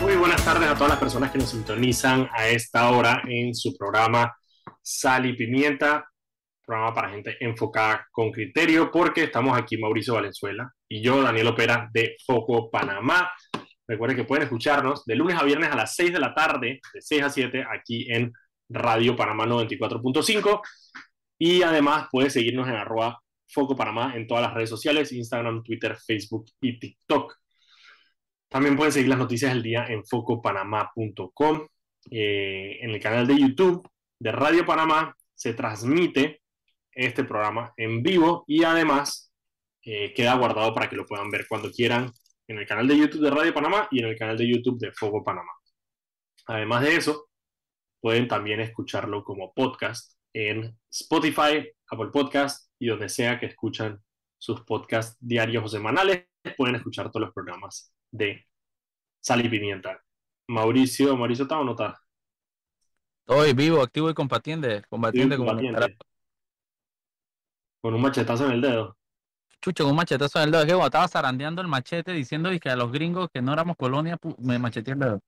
Muy buenas tardes a todas las personas que nos sintonizan a esta hora en su programa Sal y Pimienta, programa para gente enfocada con criterio, porque estamos aquí Mauricio Valenzuela y yo, Daniel Opera, de Foco Panamá. Recuerden que pueden escucharnos de lunes a viernes a las 6 de la tarde, de 6 a 7, aquí en Radio Panamá 94.5. Y además puedes seguirnos en arroba Foco Panamá en todas las redes sociales, Instagram, Twitter, Facebook y TikTok. También pueden seguir las noticias del día en focopanamá.com. Eh, en el canal de YouTube de Radio Panamá se transmite este programa en vivo y además eh, queda guardado para que lo puedan ver cuando quieran en el canal de YouTube de Radio Panamá y en el canal de YouTube de Foco Panamá. Además de eso, pueden también escucharlo como podcast en Spotify, Apple Podcast y donde sea que escuchan sus podcasts diarios o semanales, pueden escuchar todos los programas de Sal y Pimienta. Mauricio, Mauricio, ¿está o no está? Estoy vivo, activo y combatiente. Combatiente, combatiente. Con un machetazo en el dedo. Chucho, con un machetazo en el dedo. Es que cuando estaba zarandeando el machete diciendo que a los gringos que no éramos colonia, me macheteé el dedo.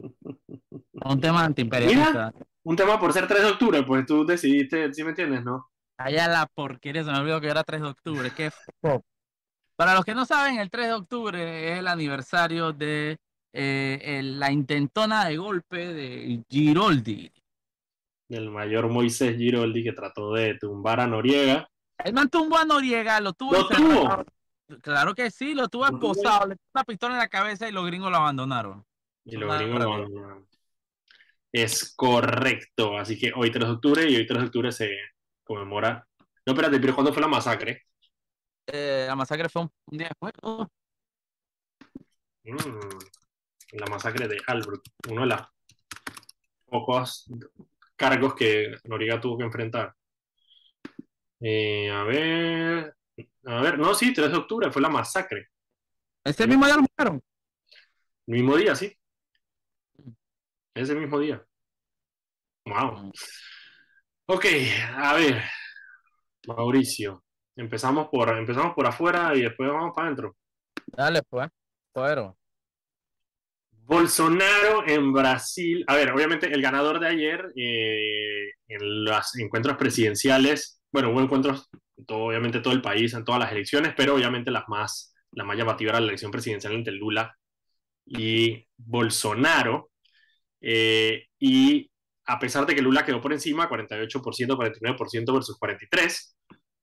Un tema antiimperialista. Un tema por ser 3 de octubre, pues tú decidiste, ¿sí me entiendes, no? Allá la porquería, se me olvidó que era 3 de octubre. Qué f- Para los que no saben, el 3 de octubre es el aniversario de eh, el- la intentona de golpe de Giroldi. Del mayor Moisés Giroldi que trató de tumbar a Noriega. El man tumbó a Noriega, lo tuvo ¿Lo encerrado. Claro que sí, lo tuvo ¿Lo tuvo? esposado, le puso una pistola en la cabeza y los gringos lo abandonaron. Y los gringos lo abandonaron. Es correcto. Así que hoy 3 de octubre y hoy 3 de octubre se conmemora. No, espérate, pero ¿cuándo fue la masacre? Eh, la masacre fue un, un día después. ¿no? Mm, la masacre de Albrook. Uno de los pocos cargos que Noriega tuvo que enfrentar. Eh, a ver. A ver, no, sí, 3 de octubre fue la masacre. Ese mismo día lo mataron. El mismo día, sí. Ese mismo día. Wow. Ok, a ver. Mauricio. Empezamos por, empezamos por afuera y después vamos para adentro. Dale, pues. Fueron. Bolsonaro en Brasil. A ver, obviamente el ganador de ayer eh, en los encuentros presidenciales, bueno, hubo encuentros en todo, obviamente todo el país, en todas las elecciones, pero obviamente las más, la más llamativa era la elección presidencial entre Lula y Bolsonaro. Eh, y a pesar de que Lula quedó por encima, 48%, 49% versus 43%,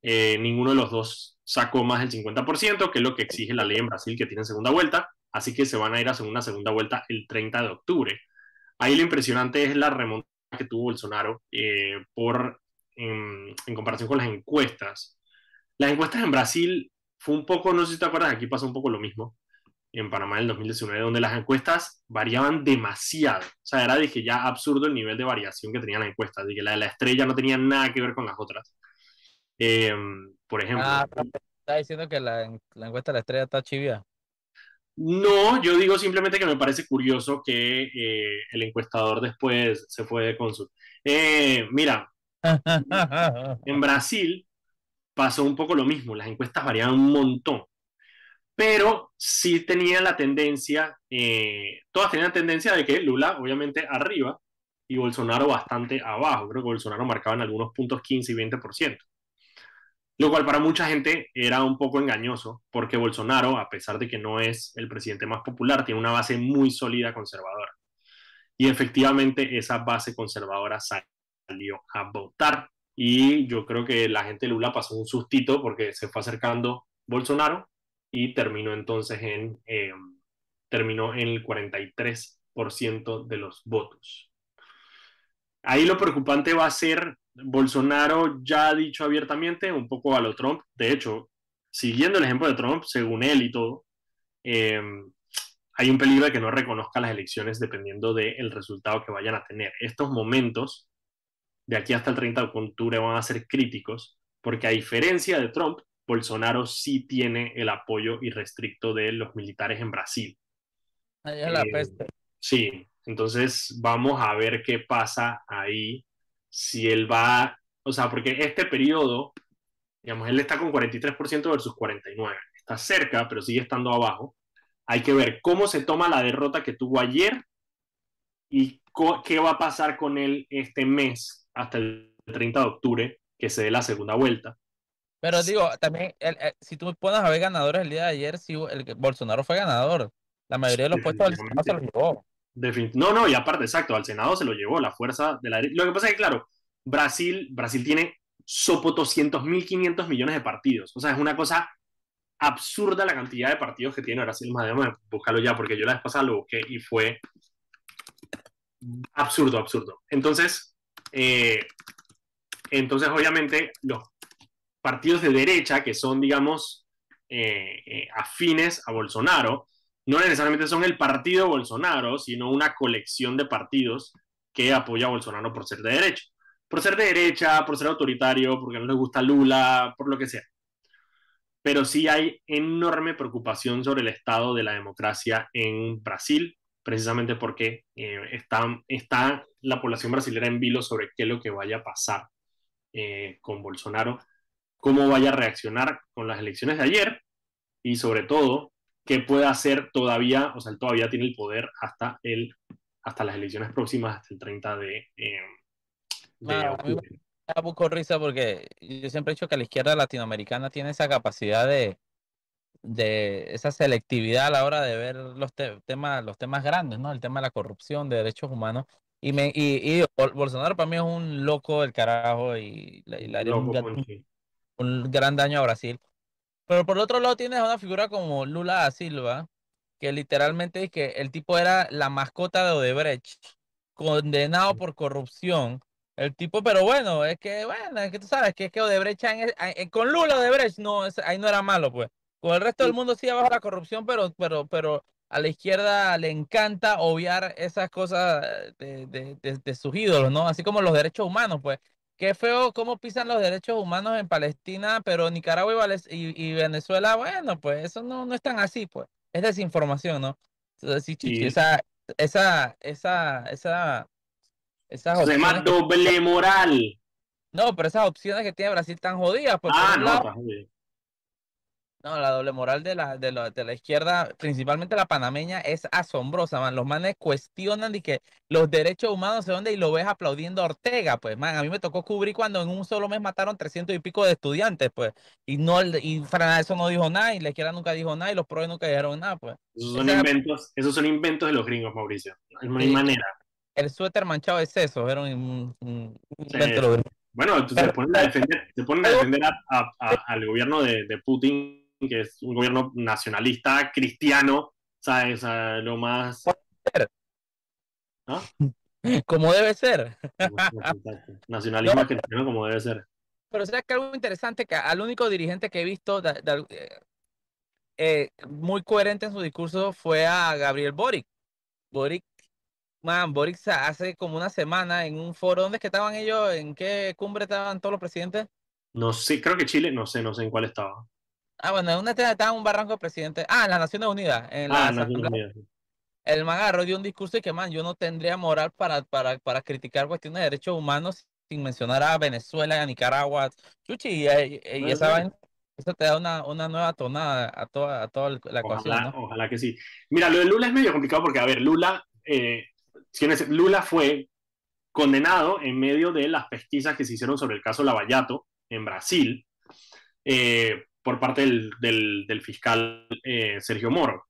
eh, ninguno de los dos sacó más del 50%, que es lo que exige la ley en Brasil, que tiene segunda vuelta. Así que se van a ir a una segunda vuelta el 30 de octubre. Ahí lo impresionante es la remontada que tuvo Bolsonaro eh, por, en, en, comparación con las encuestas. Las encuestas en Brasil fue un poco, no sé si te acuerdas, aquí pasó un poco lo mismo en Panamá en el 2019, donde las encuestas variaban demasiado. O sea, era dije, ya absurdo el nivel de variación que tenían las encuestas. De que la de la estrella no tenía nada que ver con las otras. Eh, por ejemplo. Ah, está diciendo que la, la encuesta de la estrella está chivia. No, yo digo simplemente que me parece curioso que eh, el encuestador después se fue de cónsul. Eh, mira, en Brasil pasó un poco lo mismo, las encuestas variaban un montón, pero sí tenían la tendencia, eh, todas tenían la tendencia de que Lula obviamente arriba y Bolsonaro bastante abajo, creo que Bolsonaro marcaba en algunos puntos 15 y 20% lo cual para mucha gente era un poco engañoso, porque Bolsonaro, a pesar de que no es el presidente más popular, tiene una base muy sólida conservadora. Y efectivamente esa base conservadora salió a votar. Y yo creo que la gente de Lula pasó un sustito porque se fue acercando Bolsonaro y terminó entonces en, eh, terminó en el 43% de los votos. Ahí lo preocupante va a ser Bolsonaro ya ha dicho abiertamente un poco a lo Trump, de hecho, siguiendo el ejemplo de Trump, según él y todo, eh, hay un peligro de que no reconozca las elecciones dependiendo del resultado que vayan a tener. Estos momentos, de aquí hasta el 30 de octubre, van a ser críticos, porque a diferencia de Trump, Bolsonaro sí tiene el apoyo irrestricto de los militares en Brasil. Ahí es la Eh, peste. Sí, entonces vamos a ver qué pasa ahí si él va, o sea, porque este periodo, digamos, él está con 43% versus 49%, está cerca, pero sigue estando abajo. Hay que ver cómo se toma la derrota que tuvo ayer y qué va a pasar con él este mes hasta el 30 de octubre, que se dé la segunda vuelta. Pero digo, también, si tú pones a ver ganadores el día de ayer, sí, el, Bolsonaro fue ganador. La mayoría de los puestos Senado se los llevó. No, no, y aparte, exacto, al Senado se lo llevó la fuerza de la Lo que pasa es que, claro, Brasil, Brasil tiene sopo 200.500 millones de partidos. O sea, es una cosa absurda la cantidad de partidos que tiene Brasil. Más de búscalo ya, porque yo la vez pasada lo busqué y fue absurdo, absurdo. Entonces, eh, entonces obviamente los partidos de derecha que son, digamos, eh, eh, afines a Bolsonaro, no necesariamente son el partido Bolsonaro, sino una colección de partidos que apoya a Bolsonaro por ser de derecha. Por ser de derecha, por ser autoritario, porque no le gusta Lula, por lo que sea. Pero sí hay enorme preocupación sobre el estado de la democracia en Brasil, precisamente porque eh, está, está, la población brasileña en vilo sobre qué es lo que vaya a pasar eh, con Bolsonaro, cómo vaya a reaccionar con las elecciones de ayer y sobre todo qué puede hacer todavía, o sea, él todavía tiene el poder hasta, el, hasta las elecciones próximas, hasta el 30 de, eh, de octubre. Me risa porque yo siempre he dicho que la izquierda latinoamericana tiene esa capacidad de, de esa selectividad a la hora de ver los temas los temas grandes, ¿no? El tema de la corrupción, de derechos humanos. Y, me, y, Bolsonaro para mí es un loco del carajo y, le haría un, un, gran daño a Brasil. Pero por otro lado tienes una figura como Lula da Silva, que literalmente es que el tipo era la mascota de Odebrecht, condenado por corrupción. El tipo, pero bueno, es que, bueno, es que tú sabes que es que Odebrecht, con Lula Odebrecht, no, ahí no era malo, pues. Con el resto del mundo sí abajo la corrupción, pero, pero, pero a la izquierda le encanta obviar esas cosas de, de, de, sus ídolos, ¿no? Así como los derechos humanos, pues. Qué feo cómo pisan los derechos humanos en Palestina, pero Nicaragua y, y, Venezuela, bueno, pues eso no, no es tan así, pues. Es desinformación, ¿no? Entonces, sí, esa, esa, esa, esa, esas Se llama doble moral. No, pero esas opciones que tiene Brasil tan jodidas, pues. Ah, no, no, la doble moral de la, de, la, de la izquierda, principalmente la panameña, es asombrosa, man. Los manes cuestionan de que los derechos humanos se dónde y lo ves aplaudiendo a Ortega, pues, man. A mí me tocó cubrir cuando en un solo mes mataron 300 y pico de estudiantes, pues. Y no y eso no dijo nada, y la izquierda nunca dijo nada, y los pros nunca dijeron nada, pues. Esos son, inventos, esos son inventos de los gringos, Mauricio. No hay manera. El suéter manchado de sesos era un, invento Bueno, entonces se ponen a defender, se ponen a defender al gobierno de, de Putin que es un gobierno nacionalista cristiano, ¿sabes? lo más... ¿Ah? Como debe ser. Nacionalismo cristiano como debe ser. Pero sea que algo interesante, que al único dirigente que he visto eh, eh, muy coherente en su discurso fue a Gabriel Boric. Boric, man, Boric hace como una semana en un foro, ¿dónde es que estaban ellos? ¿En qué cumbre estaban todos los presidentes? No sé, creo que Chile, no sé, no sé en cuál estaba. Ah, bueno, en una estaba en un barranco de presidente. Ah, en las Naciones Unidas. En ah, Naciones Unidas. El man dio un discurso y que, man, yo no tendría moral para, para, para criticar cuestiones de derechos humanos sin mencionar a Venezuela y a Nicaragua. Chuchi, y, esa eso te da una, una, nueva tonada a toda, a toda la ecuación. Ojalá que sí. Mira, lo de Lula es medio complicado porque, a ver, Lula, eh, Lula fue condenado en medio de las pesquisas que se hicieron sobre el caso Lavallato en Brasil. Eh, por parte del, fiscal eh, Sergio Moro.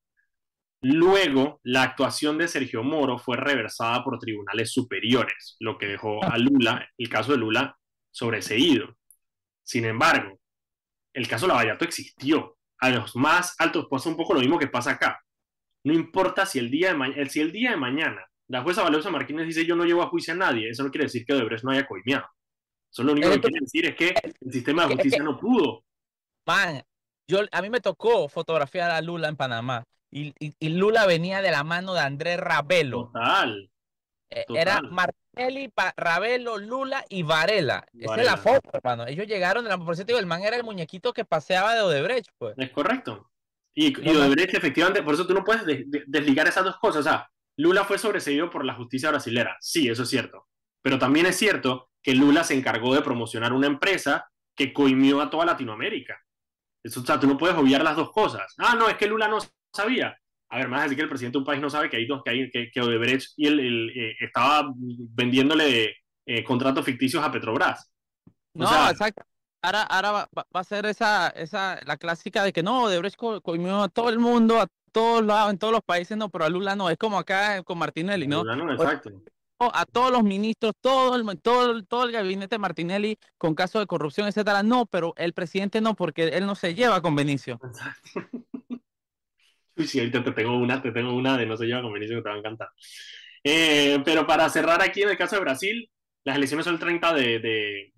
Luego, la actuación de Sergio Moro fue reversada por tribunales superiores, lo que dejó a Lula, el caso de Lula, sobreseído. Sin embargo, el caso Lavallato existió. A los más altos pasa un poco lo mismo que pasa acá. No importa si el día de, si el día de mañana la jueza Valerosa Martínez dice yo no llevo a juicio a nadie, eso no quiere decir que Odebrecht no haya coimeado. Eso lo único que quiere decir es que el sistema de justicia no pudo Man, yo, a mí me tocó fotografiar a Lula en Panamá y, y, Lula venía de la mano de Andrés Ravelo. Total. E, era Martelli, Ravelo, Lula y Varela. Esa es la foto, hermano. Ellos llegaron, de la, por cierto, el man era el muñequito que paseaba de Odebrecht, pues. Es correcto. Y, y Odebrecht, efectivamente, por eso tú no puedes desligar esas dos cosas. O sea, Lula fue sobreseído por la justicia brasilera. Sí, eso es cierto. Pero también es cierto que Lula se encargó de promocionar una empresa que coimió a toda Latinoamérica. Eso, o sea, tú no puedes obviar las dos cosas. Ah, no, es que Lula no sabía. a ver, más decir que el presidente de un país no sabe que hay dos, que, hay, que, Odebrecht y el, eh, estaba vendiéndole eh, contratos ficticios a Petrobras. no, exacto. Ahora, ahora va, a ser esa, esa, la clásica de que no, Odebrecht comió a todo el mundo, a todos lados, en todos los países, no, pero a Lula no, es como acá con Martinelli, ¿no? Lula no, exacto. A todos los ministros, todo el, todo, el gabinete de Martinelli con casos de corrupción, etcétera, no, pero el presidente no, porque él no se lleva con Benicio. Uy, sí, ahorita te tengo una, te tengo una de no se lleva con Benicio que te va a encantar. Eh, pero para cerrar aquí en el caso de Brasil, las elecciones son el 30 de,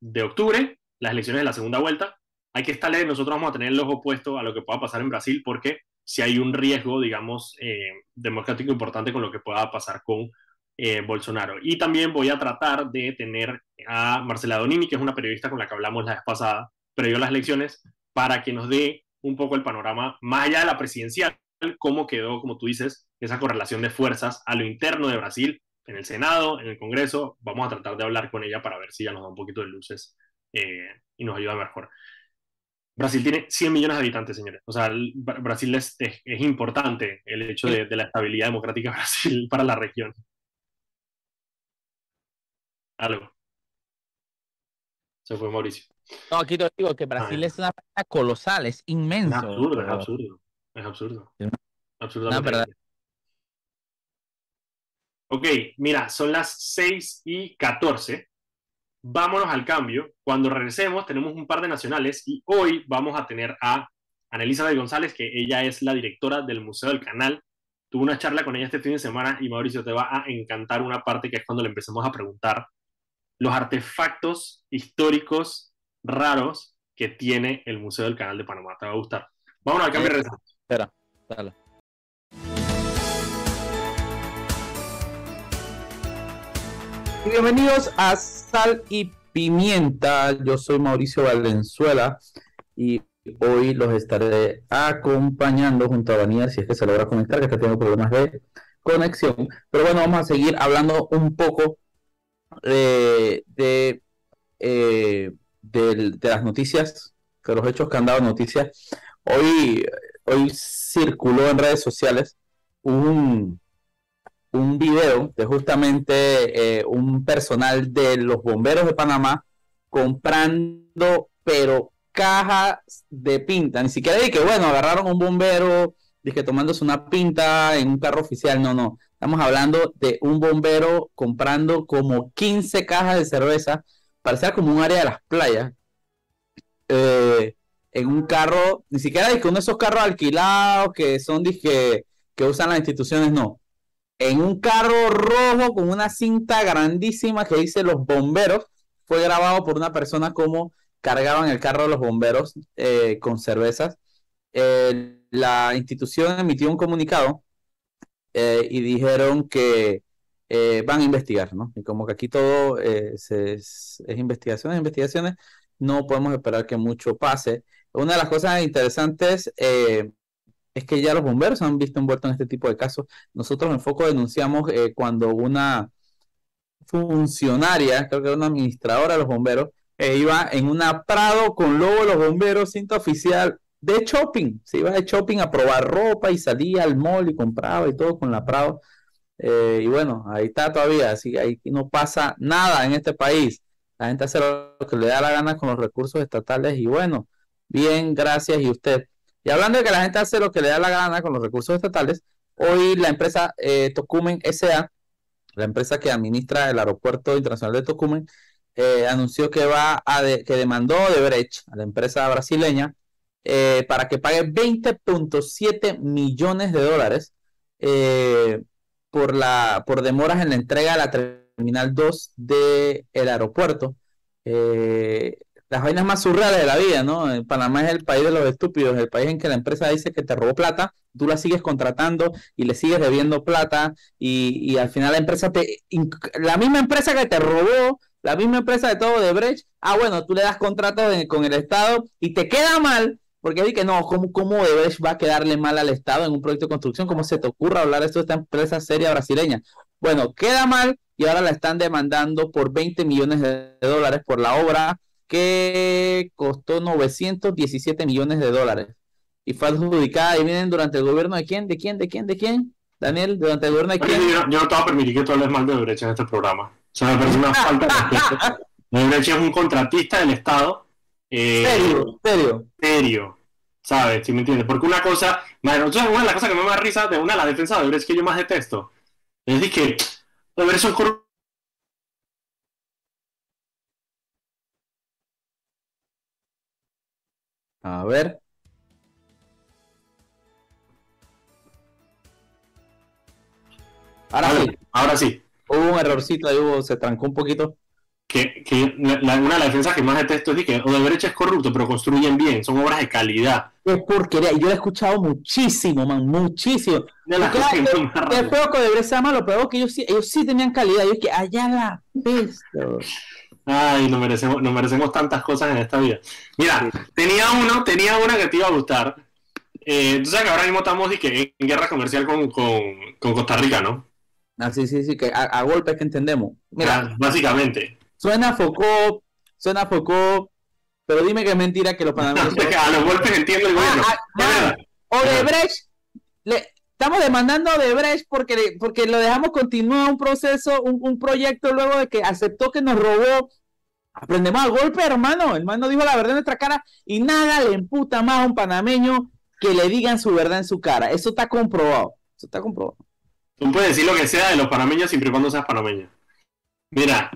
de, octubre, las elecciones de la segunda vuelta. Hay que estarle, nosotros vamos a tener el ojo puesto a lo que pueda pasar en Brasil porque si hay un riesgo, digamos, eh, democrático importante con lo que pueda pasar con eh, Bolsonaro. Y también voy a tratar de tener a Marcela Donini, que es una periodista con la que hablamos la vez pasada, previo a las elecciones, para que nos dé un poco el panorama más allá de la presidencial, cómo quedó, como tú dices, esa correlación de fuerzas a lo interno de Brasil, en el Senado, en el Congreso. Vamos a tratar de hablar con ella para ver si ya nos da un poquito de luces eh, y nos ayuda mejor. Brasil tiene 100 millones de habitantes, señores. O sea, Brasil es, es, importante el hecho de, de, la estabilidad democrática de Brasil para la región. Algo. Se fue Mauricio. No, aquí te digo que Brasil es una colosal, es inmenso. Es absurdo, es absurdo. Es absurdo. Absolutamente. Ok, mira, son las 6 y 14. Vámonos al cambio. Cuando regresemos, tenemos un par de nacionales y hoy vamos a tener a Anelisa de González, que ella es la directora del Museo del Canal. Tuve una charla con ella este fin de semana y Mauricio te va a encantar una parte que es cuando le empecemos a preguntar los artefactos históricos raros que tiene el Museo del Canal de Panamá. Te va a gustar. Vámonos a cambiar de Espera, dale. Bienvenidos a Sal y Pimienta. Yo soy Mauricio Valenzuela y hoy los estaré acompañando junto a Daniel si es que se logra conectar, que está teniendo problemas de conexión. Pero bueno, vamos a seguir hablando un poco de eh, de, las noticias, de los hechos que han dado noticias. Hoy, hoy circuló en redes sociales un, un video de justamente eh, un personal de los bomberos de Panamá comprando, pero cajas de pinta. Ni siquiera de que, bueno, agarraron un bombero, dije tomándose una pinta en un carro oficial. No, no. Estamos hablando de un bombero comprando como 15 cajas de cerveza parecía como un área de las playas, eh, en un carro, ni siquiera es esos carros alquilados que son que, que usan las instituciones, no. En un carro rojo con una cinta grandísima que dice los bomberos, fue grabado por una persona como cargaban el carro de los bomberos eh, con cervezas. Eh, la institución emitió un comunicado y dijeron que eh, van a investigar, ¿no? Y como que aquí todo eh, es, investigaciones, investigaciones, no podemos esperar que mucho pase. Una de las cosas interesantes eh, es que ya los bomberos han visto envueltos en este tipo de casos. Nosotros en Foco denunciamos cuando una funcionaria, creo que era una administradora de los bomberos, iba en una Prado con logo de los bomberos, cinta oficial de shopping. Se iba de shopping a probar ropa y salía al mall y compraba y todo con la Prado. Eh, y bueno, ahí está todavía, así ahí no pasa nada en este país. La gente hace lo que le da la gana con los recursos estatales y bueno, bien, gracias y usted. Y hablando de que la gente hace lo que le da la gana con los recursos estatales, hoy la empresa eh, Tocumen SA, la empresa que administra el aeropuerto internacional de Tocumen, eh, anunció que va a que demandó de Brecht a la empresa brasileña para que pague 20.7 millones de dólares por, la, por demoras en la entrega de la Terminal 2 del aeropuerto. Eh, las vainas más surreales de la vida, ¿no? Panamá es el país de los estúpidos, el país en que la empresa dice que te robó plata, tú la sigues contratando y le sigues debiendo plata y, al final la empresa te... La misma empresa que te robó, la misma empresa de todo de Brecht, ah, bueno, tú le das contrato con el Estado y te queda mal porque vi que no, ¿cómo, cómo va a quedarle mal al Estado en un proyecto de construcción? ¿Cómo se te ocurre hablar esto de esta empresa seria brasileña? Bueno, queda mal y ahora la están demandando por 20 millones de dólares por la obra que costó 917 millones de dólares. y fue adjudicada y vienen durante el gobierno de quién, de quién, de quién, de quién, Daniel, durante el gobierno de quién. Yo, no te voy a permitir que tú hables mal de Odebrecht en este programa. O sea, me parece una falta de respeto. Odebrecht es un contratista del Estado. Eh, serio, serio. Serio. ¿Sabes? ¿Sí me entiendes? Porque una cosa, bueno, una de las cosas que me da risa de una de las defensas de Odebrecht que yo más detesto es decir que son corruptos A ver. Ahora sí. Ahora sí. Hubo un errorcito ahí, hubo, se trancó un poquito. Que, que una de las defensas que más detesto es que Odebrecht es corrupto, pero construyen bien, son obras de calidad. Es porquería, yo lo he escuchado muchísimo, man, muchísimo. De las cosas que es peor que Odebrecht sea malo, pero que ellos sí, ellos sí tenían calidad. Yo es que allá la pesto. Ay, nos merecemos, nos merecemos tantas cosas en esta vida. Mira, tenía uno, tenía una que te iba a gustar. Eh, tú sabes que ahora mismo estamos que en guerra comercial con, Costa Rica, ¿no? Ah, sí, sí, sí, que a, golpes que entendemos. Mira, ah, básicamente. Suena Foucault, suena Foucault, pero dime que es mentira que los panameños. a los golpes entiendo el gobierno. Ah, Odebrecht, le, estamos demandando a Odebrecht porque, porque lo dejamos continuar un proceso, un, un, proyecto luego de que aceptó que nos robó Aprendemos al golpe, hermano. El hermano dijo la verdad en nuestra cara y nada le emputa más a un panameño que le digan su verdad en su cara. Eso está comprobado. Eso está comprobado. Tú puedes decir lo que sea de los panameños siempre y cuando seas panameño. Mira,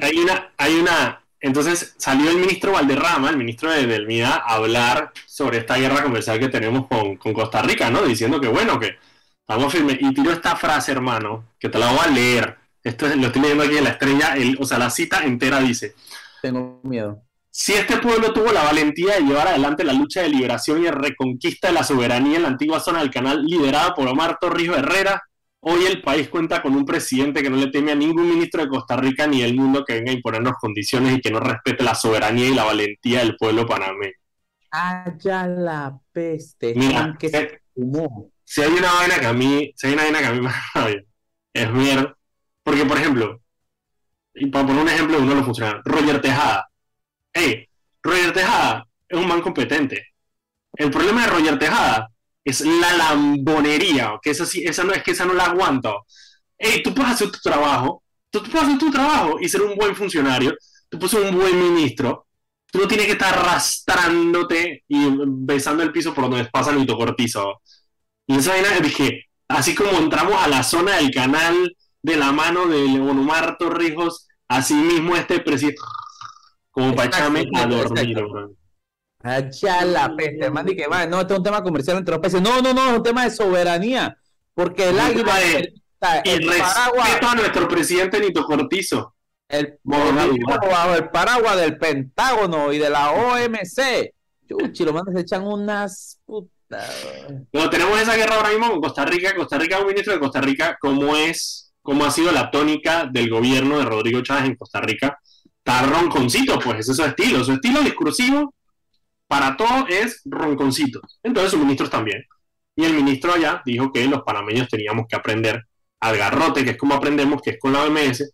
hay una, hay una. Entonces salió el ministro Valderrama, el ministro de, Delmida, a hablar sobre esta guerra comercial que tenemos con, con Costa Rica, ¿no? Diciendo que bueno, que estamos firmes. Y tiró esta frase, hermano, que te la voy a leer esto lo estoy leyendo aquí en la estrella, o sea, la cita entera dice. Tengo miedo. Si este pueblo tuvo la valentía de llevar adelante la lucha de liberación y reconquista de la soberanía en la antigua zona del canal liderada por Omar Torrijos Herrera, hoy el país cuenta con un presidente que no le teme a ningún ministro de Costa Rica ni del mundo que venga a imponernos condiciones y que no respete la soberanía y la valentía del pueblo panameño. Allá la peste. Mira, que se si hay una vaina que a mí, si hay una vaina que a mí me es ver porque, por ejemplo, y para poner un ejemplo de uno no funciona, Roger Tejada. Hey, Roger Tejada es un man competente. El problema de Roger Tejada es la lambonería, que esa, esa no es que esa no la aguanto. Hey, tú puedes hacer tu trabajo, tú, puedes hacer tu trabajo y ser un buen funcionario, tú puedes ser un buen ministro, tú no tienes que estar arrastrándote y besando el piso por donde pasa el cortizo. Y esa vaina dije, así como entramos a la zona del canal de la mano de Leonomar Torrijos, así mismo este presidente, como para echarme a dormir, Allá la peste, hermano, y que va, no, este es un tema comercial entre los países. No, no, no, es un tema de soberanía, porque el águila. y respeto a nuestro presidente Nito Cortizo. El, bajo el paraguas del Pentágono y de la OMC. Chuchi, los manos se echan unas putas. Bueno, tenemos esa guerra ahora mismo con Costa Rica. Costa Rica, un ministro de Costa Rica, como es cómo ha sido la tónica del gobierno de Rodrigo Chávez en Costa Rica. Está ronconcito, pues ese es su estilo. Su estilo discursivo para todo es ronconcito. Entonces sus ministros también. Y el ministro allá dijo que los panameños teníamos que aprender al garrote, que es como aprendemos, que es con la OMS,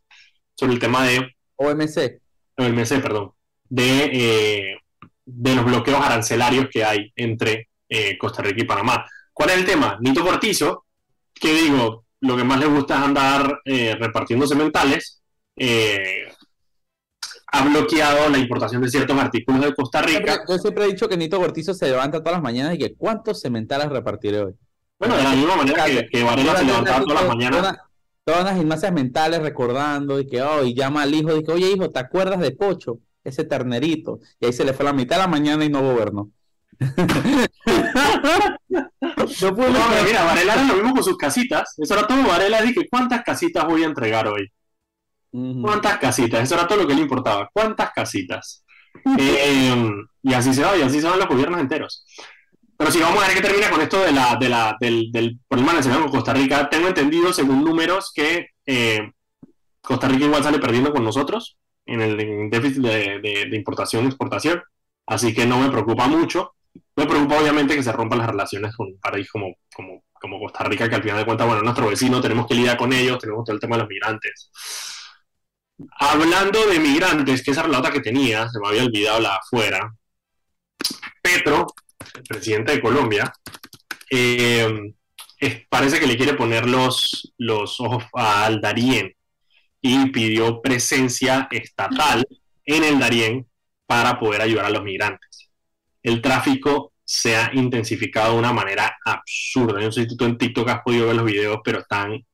sobre el tema de... OMC. OMC, perdón. De, eh, de los bloqueos arancelarios que hay entre eh, Costa Rica y Panamá. ¿Cuál es el tema? Nito Cortizo, que digo, lo que más le gusta es andar eh, repartiendo sementales, eh, ha bloqueado la importación de ciertos artículos de Costa Rica. Yo siempre he dicho que Nito Cortizo se levanta todas las mañanas y que ¿cuántos sementales repartiré hoy? Bueno, de la misma manera que, Varela se levantaba todas las mañanas. Todas, las gimnasias mentales recordando y que, oh, y llama al hijo y que, oye hijo, ¿te acuerdas de Pocho? Ese ternerito. Y ahí se le fue la mitad de la mañana y no gobernó. no puedo mira, Varela era lo mismo con sus casitas. Eso era todo. Varela dije, ¿cuántas casitas voy a entregar hoy? ¿Cuántas casitas? Eso era todo lo que le importaba. ¿Cuántas casitas? Eh, y así se va, y así se van los gobiernos enteros. Pero si vamos a ver qué termina con esto de la, de la, del, del problema nacional con Costa Rica. Tengo entendido, según números, que eh, Costa Rica igual sale perdiendo con nosotros en el déficit de, de importación y exportación. Así que no me preocupa mucho. Me preocupa obviamente que se rompan las relaciones con un país como, como, como Costa Rica, que al final de cuentas, bueno, nuestro vecino, tenemos que lidiar con ellos, tenemos todo el tema de los migrantes. Hablando de migrantes, que esa relata que tenía, se me había olvidado la afuera, Petro el presidente de Colombia, eh, parece que le quiere poner los, los ojos al Darién y pidió presencia estatal en el Darién para poder ayudar a los migrantes. El tráfico se ha intensificado de una manera absurda. Yo no sé si tú en TikTok has podido ver los videos, pero están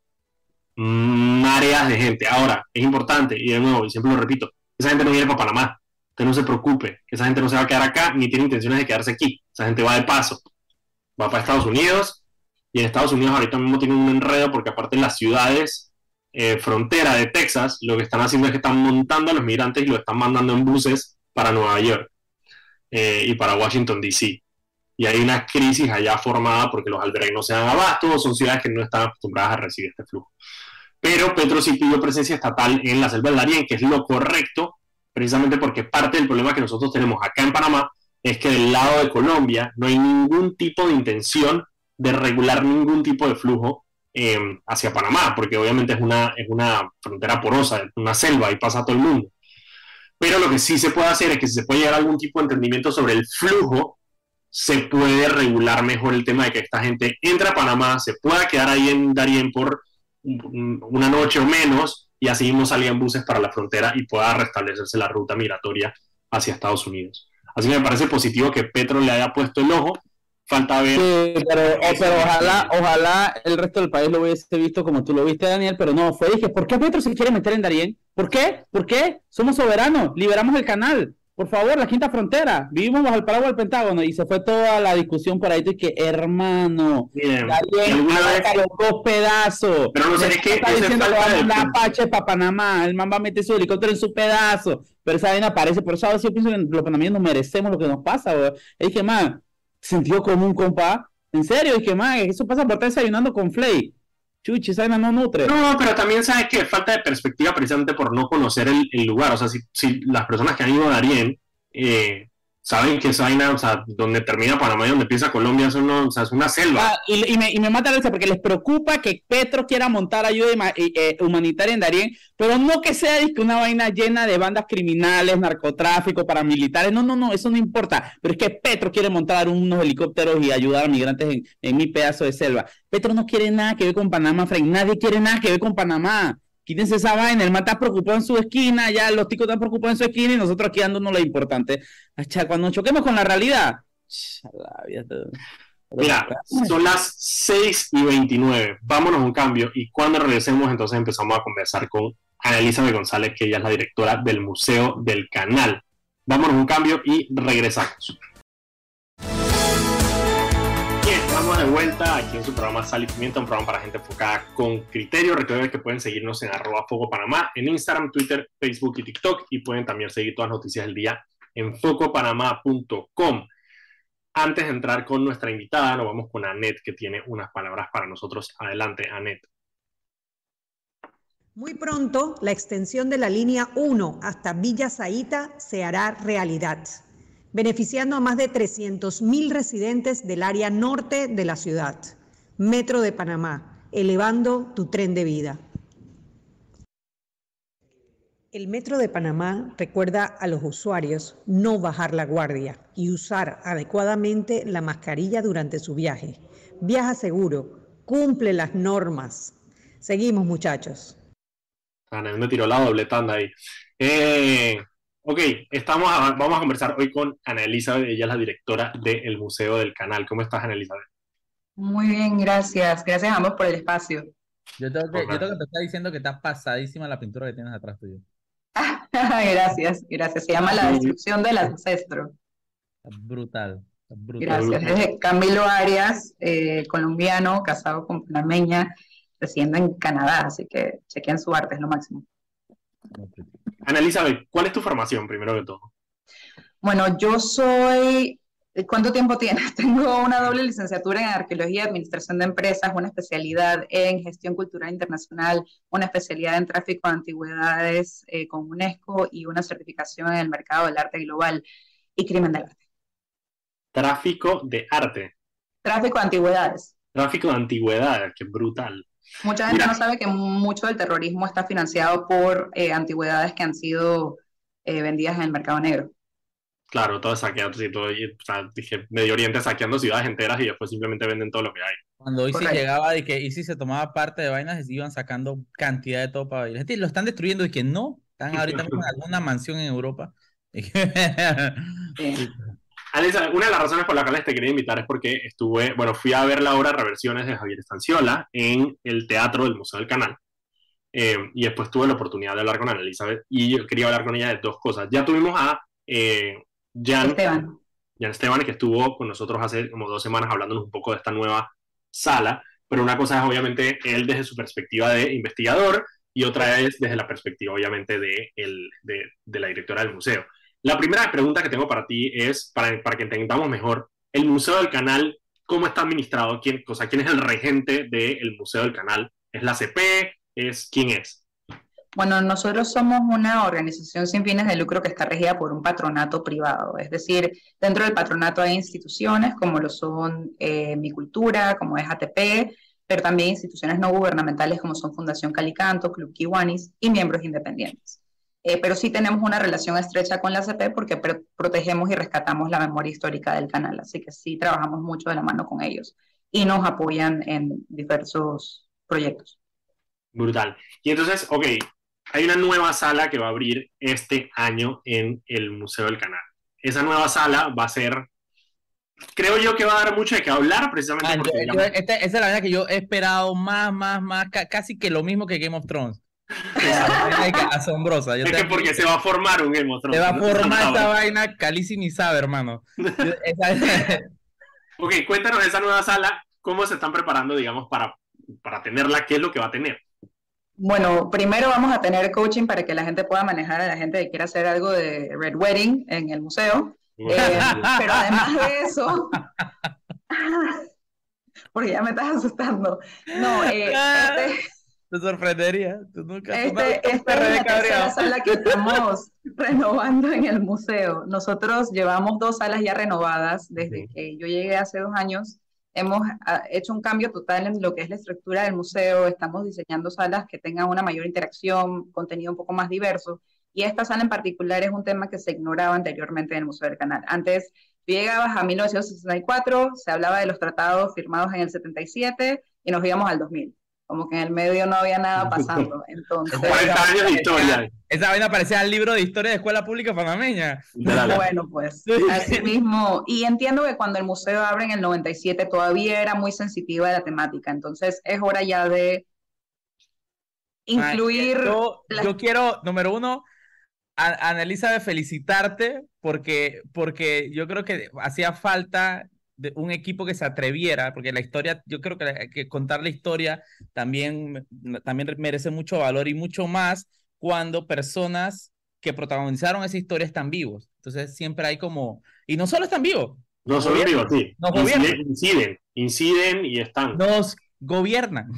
mareas de gente. Ahora, es importante, y de nuevo, y siempre lo repito, esa gente no viene para Panamá. Usted no se preocupe, esa gente no se va a quedar acá ni tiene intenciones de quedarse aquí. Esa gente va de paso. Va para Estados Unidos y en Estados Unidos ahorita mismo tienen un enredo porque aparte en las ciudades eh, frontera de Texas, lo que están haciendo es que están montando a los migrantes y lo están mandando en buses para Nueva York eh, y para Washington, D.C. Y hay una crisis allá formada porque los albergues no se dan abasto, son ciudades que no están acostumbradas a recibir este flujo. Pero Petro sí pidió presencia estatal en la selva del Darién, que es lo correcto, precisamente porque parte del problema que nosotros tenemos acá en Panamá es que del lado de Colombia no hay ningún tipo de intención de regular ningún tipo de flujo Em, hacia Panamá, porque obviamente es una, es una frontera porosa, una selva y pasa todo el mundo. Pero lo que sí se puede hacer es que si se puede llegar a algún tipo de entendimiento sobre el flujo, se puede regular mejor el tema de que esta gente entra a Panamá, se pueda quedar ahí en Darien por una noche o menos y así mismo salgan buses para la frontera y pueda restablecerse la ruta migratoria hacia Estados Unidos. Así que me parece positivo que Petro le haya puesto el ojo falta ver. Sí, pero, oh, pero ojalá, ojalá el resto del país lo hubiese visto como tú lo viste, Daniel, pero no, fue, dije, ¿por qué Petro se quiere meter en Darien? ¿Por qué? ¿Por qué? Somos soberanos, liberamos el canal. Por favor, la quinta frontera, vivimos bajo el paraguas del Pentágono y se fue toda la discusión por ahí de que, hermano, Bien. Darien los dos pedazos. Pero no sé, que está diciendo que va a mandar Apache para Panamá, el man va a meter su helicóptero en su pedazo, pero esa vaina aparece, por eso yo pienso que los panameños no merecemos lo que nos pasa, Es que, man, sentido común, compa. En serio, es que más, eso pasa por estar desayunando con Flay. Chuchi, no nutre. No, pero también sabes que falta de perspectiva precisamente por no conocer el, lugar. O sea, si, si, las personas que han ido a Darien eh, saben que esa vaina, o sea, donde termina Panamá y donde empieza Colombia, son, o es una selva. Ah, y, me, y me mata la porque les preocupa que Petro quiera montar ayuda eh, humanitaria en Darien, pero no que sea una vaina llena de bandas criminales, narcotráfico, paramilitares, no, no, no, eso no importa, pero es que Petro quiere montar unos helicópteros y ayudar a migrantes en, en mi pedazo de selva. Petro no quiere nada que ver con Panamá, Frank, nadie quiere nada que ver con Panamá quítense esa vaina, el man está preocupado en su esquina, ya los ticos están preocupados en su esquina y nosotros aquí dándonos lo importante. Cuando choquemos con la realidad. Mira, son las 6 y 29. Vámonos a un cambio y cuando regresemos entonces empezamos a conversar con Ana Elizabeth González, que ella es la directora del Museo del Canal. Vámonos a un cambio y regresamos de vuelta aquí en su programa Sal y Pimienta, un programa para gente enfocada con criterio. Recuerden que pueden seguirnos en arroba Foco Panamá, en Instagram, Twitter, Facebook y TikTok. Y pueden también seguir todas las noticias del día en focopanamá.com. Antes de entrar con nuestra invitada, nos vamos con Anet, que tiene unas palabras para nosotros. Adelante, Anet. Muy pronto, la extensión de la línea 1 hasta Villa Zaita se hará realidad beneficiando a más de 300.000 residentes del área norte de la ciudad. Metro de Panamá, elevando tu tren de vida. El Metro de Panamá recuerda a los usuarios no bajar la guardia y usar adecuadamente la mascarilla durante su viaje. Viaja seguro, cumple las normas. Seguimos, muchachos. Me tiró la doble tanda ahí. Eh, Ok, estamos vamos a conversar hoy con Ana Elizabeth, ella es la directora del Museo del Canal. ¿Cómo estás, Ana Elizabeth? Muy bien, gracias. Gracias a ambos por el espacio. Yo tengo que, yo tengo que te está diciendo que está pasadísima la pintura que tienes atrás tuyo. gracias, gracias. Se llama La destrucción del ancestro. Brutal. brutal. Gracias. Es Camilo Arias, eh, colombiano, casado con panameña, residiendo en Canadá, así que chequen su arte, es lo máximo. Elizabeth, ¿cuál es tu formación, primero de todo? Bueno, yo soy ¿Cuánto tiempo tienes? Tengo una doble licenciatura en Arqueología y Administración de Empresas, una especialidad en Gestión Cultural Internacional, una especialidad en Tráfico de Antigüedades eh, con UNESCO y una certificación en el mercado del arte global y crimen del arte. Tráfico de arte. Tráfico de antigüedades. Tráfico de antigüedades, qué brutal. Mucha gente no sabe que mucho del terrorismo está financiado por eh, antigüedades que han sido eh, vendidas en el mercado negro. Claro, todo saqueado, y todo, o sea, dije, Medio Oriente saqueando ciudades enteras y después simplemente venden todo lo que hay. Cuando Isis llegaba y que Isis se tomaba parte de vainas, iban sacando cantidad de todo para ir. Gente, lo están destruyendo y que no, están ahorita en alguna mansión en Europa. Alisa, una de las razones por las cuales te quería invitar es porque estuve, bueno, fui a ver la obra Reversiones de Javier Estanciola en el Teatro del Museo del Canal. Eh, y después tuve la oportunidad de hablar con Ana Elizabeth y yo quería hablar con ella de dos cosas. Ya tuvimos a eh, Jan Esteban. Jan Esteban, que estuvo con nosotros hace como dos semanas hablándonos un poco de esta nueva sala, pero una cosa es obviamente él desde su perspectiva de investigador y otra es desde la perspectiva obviamente de, el, de, de la directora del museo. La primera pregunta que tengo para ti es, para, que entendamos mejor, el Museo del Canal, ¿cómo está administrado? ¿Quién, ¿quién es el regente del Museo del Canal? ¿Es la CP? ¿Es, ¿Quién es? Bueno, nosotros somos una organización sin fines de lucro que está regida por un patronato privado, es decir, dentro del patronato hay instituciones como lo son eh, Mi Cultura, como es ATP, pero también instituciones no gubernamentales como son Fundación Calicanto, Club Kiwanis y miembros independientes. Eh, pero sí tenemos una relación estrecha con la CP porque protegemos y rescatamos la memoria histórica del canal, así que sí trabajamos mucho de la mano con ellos y nos apoyan en diversos proyectos. Brutal. Y entonces, ok, hay una nueva sala que va a abrir este año en el Museo del Canal. Esa nueva sala va a ser, creo yo que va a dar mucho de qué hablar, precisamente ah, porque... esa es la verdad que yo he esperado más, más, más, casi que lo mismo que Game of Thrones. Asombrosa. es que porque se va a formar un Game of Thrones. Se va a formar esta vaina, Calici ni sabe, hermano. ok, cuéntanos esa nueva sala, cómo se están preparando, digamos, para, para tenerla, qué es lo que va a tener. Bueno, primero vamos a tener coaching para que la gente pueda manejar a la gente que quiera hacer algo de Red Wedding en el museo. Eh, pero además de eso, porque ya me estás asustando. No, eh, este, te sorprendería. Tú nunca este, esta es la tercera sala que estamos renovando en el museo. Nosotros llevamos dos salas ya renovadas desde que yo llegué hace dos años. Hemos ah, hecho un cambio total en lo que es la estructura del museo. Estamos diseñando salas que tengan una mayor interacción, contenido un poco más diverso. Y esta sala en particular es un tema que se ignoraba anteriormente en el Museo del Canal. Antes llegabas a 1964, se hablaba de los tratados firmados en el 77 y nos íbamos al 2000 como que en el medio no había nada pasando. Entonces, 40 años de historia. Esa vaina parecía el libro de historia de escuela pública panameña. Bueno, pues así mismo. Y entiendo que cuando el museo abre en el 97 todavía era muy sensitiva de la temática, entonces es hora ya de incluir... Yo, yo quiero, número uno, Analiza de felicitarte porque, porque yo creo que hacía falta de un equipo que se atreviera, porque la historia, yo creo que, que contar la historia también, también merece mucho valor y mucho más cuando personas que protagonizaron esa historia están vivos. Entonces siempre hay como, y no solo están vivos. No solo vivos, sí. Nos inciden, inciden, inciden y están. Nos gobiernan.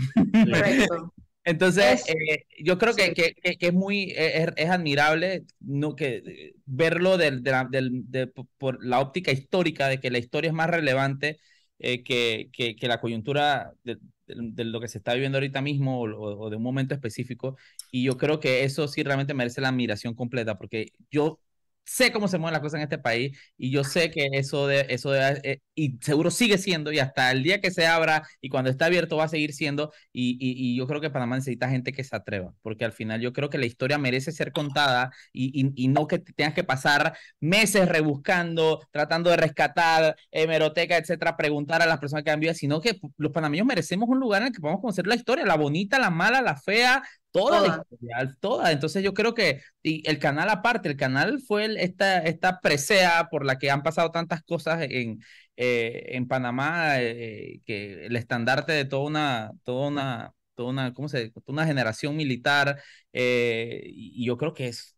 Entonces, eh, yo creo que, que, que, es muy, es, es, admirable no, que, verlo del, del, de, por la óptica histórica de que la historia es más relevante eh, que, que, la coyuntura de, de, lo que se está viviendo ahorita mismo o, o, de un momento específico. Y yo creo que eso sí realmente merece la admiración completa, porque yo sé cómo se mueven las cosas en este país y yo sé que eso de eso de, eh, y seguro sigue siendo y hasta el día que se abra y cuando esté abierto va a seguir siendo y, y, yo creo que Panamá necesita gente que se atreva porque al final yo creo que la historia merece ser contada y, y no que tengas que pasar meses rebuscando tratando de rescatar hemeroteca etcétera preguntar a las personas que han vivido sino que los panameños merecemos un lugar en el que podamos conocer la historia la bonita la mala la fea Toda, toda. Entonces yo creo que y el canal aparte, el canal fue esta, esta presea por la que han pasado tantas cosas en, eh, en Panamá, eh, que el estandarte de toda una, toda una, toda una, ¿cómo se Toda una generación militar, eh, y yo creo que es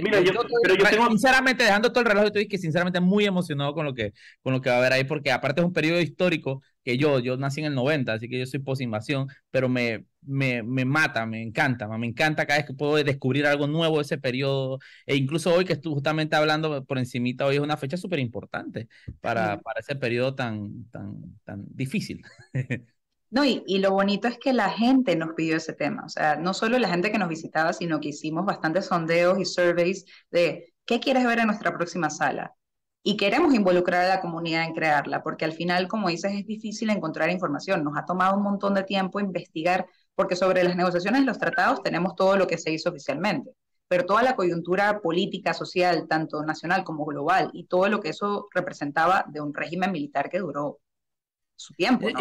Mira, yo, pero yo tengo... sinceramente, dejando todo el relajo, te que sinceramente muy emocionado con lo que, con lo que va a haber ahí, porque aparte es un periodo histórico que yo, yo nací en el 90, así que yo soy post-invasión, pero me, me, me, mata, me encanta, me encanta cada vez que puedo descubrir algo nuevo de ese periodo, e incluso hoy que estuve justamente hablando por encimita, hoy es una fecha súper importante para, para ese periodo tan, tan, tan difícil. No, y, lo bonito es que la gente nos pidió ese tema, o sea, no solo la gente que nos visitaba, sino que hicimos bastantes sondeos y surveys de ¿qué quieres ver en nuestra próxima sala? Y queremos involucrar a la comunidad en crearla, porque al final, como dices, es difícil encontrar información. Nos ha tomado un montón de tiempo investigar, porque sobre las negociaciones y los tratados tenemos todo lo que se hizo oficialmente, pero toda la coyuntura política, social, tanto nacional como global, y todo lo que eso representaba de un régimen militar que duró su tiempo. ¿no?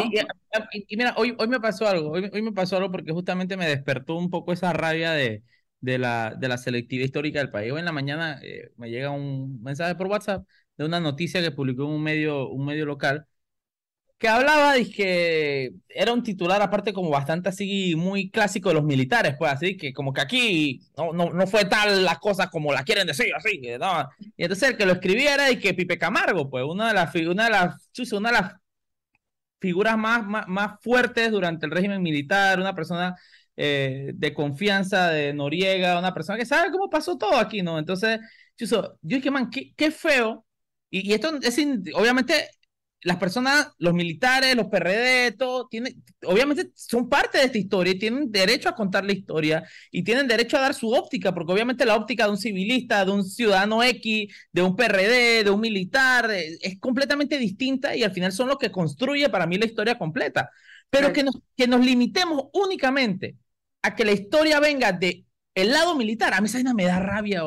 Y, mira, hoy, hoy me pasó algo, hoy, hoy, me pasó algo porque justamente me despertó un poco esa rabia de, de, la, de la selectividad histórica del país. Hoy en la mañana eh, me llega un mensaje por WhatsApp de una noticia que publicó un medio, un medio local que hablaba de que era un titular aparte como bastante así muy clásico de los militares, pues así que como que aquí no, no, no fue tal las cosas como la quieren decir, así que no. Y entonces el que lo escribía era y que Pipe Camargo, pues una de las una de las una de las figuras más, más, más fuertes durante el régimen militar, una persona eh, de confianza de Noriega, una persona que sabe cómo pasó todo aquí, ¿no? Entonces, yo, yo dije, man, qué, qué feo. Y, y, esto es, obviamente, las personas, los militares, los PRD, todo, tienen, obviamente son parte de esta historia y tienen derecho a contar la historia y tienen derecho a dar su óptica, porque obviamente la óptica de un civilista, de un ciudadano X, de un PRD, de un militar, es completamente distinta y al final son los que construye para mí la historia completa. Pero que nos, que nos limitemos únicamente a que la historia venga de el lado militar, a mí esa me da rabia.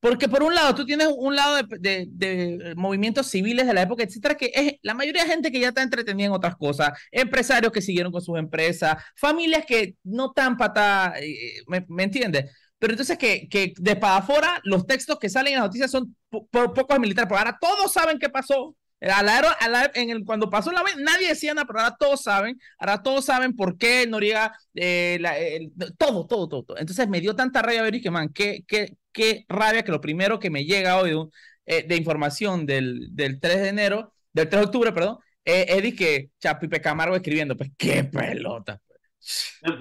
Porque por un lado, tú tienes un lado de, de, movimientos civiles de la época, etcétera, que es la mayoría de gente que ya está entretenida en otras cosas, empresarios que siguieron con sus empresas, familias que no están para, eh, ¿me, ¿me entiendes? Pero entonces que, que de para afuera los textos que salen en las noticias son por pocos militares, pero ahora todos saben qué pasó, en el, cuando pasó la vez, nadie decía nada, pero ahora todos saben, ahora todos saben por qué Noriega, eh, la, todo, todo, todo, Entonces me dio tanta rabia ver y que, man, qué, qué, qué rabia que lo primero que me llega hoy de, eh, información del, del 3 de enero, del 3 de octubre, perdón, eh, es que Chapipe Camargo escribiendo, pues qué pelota.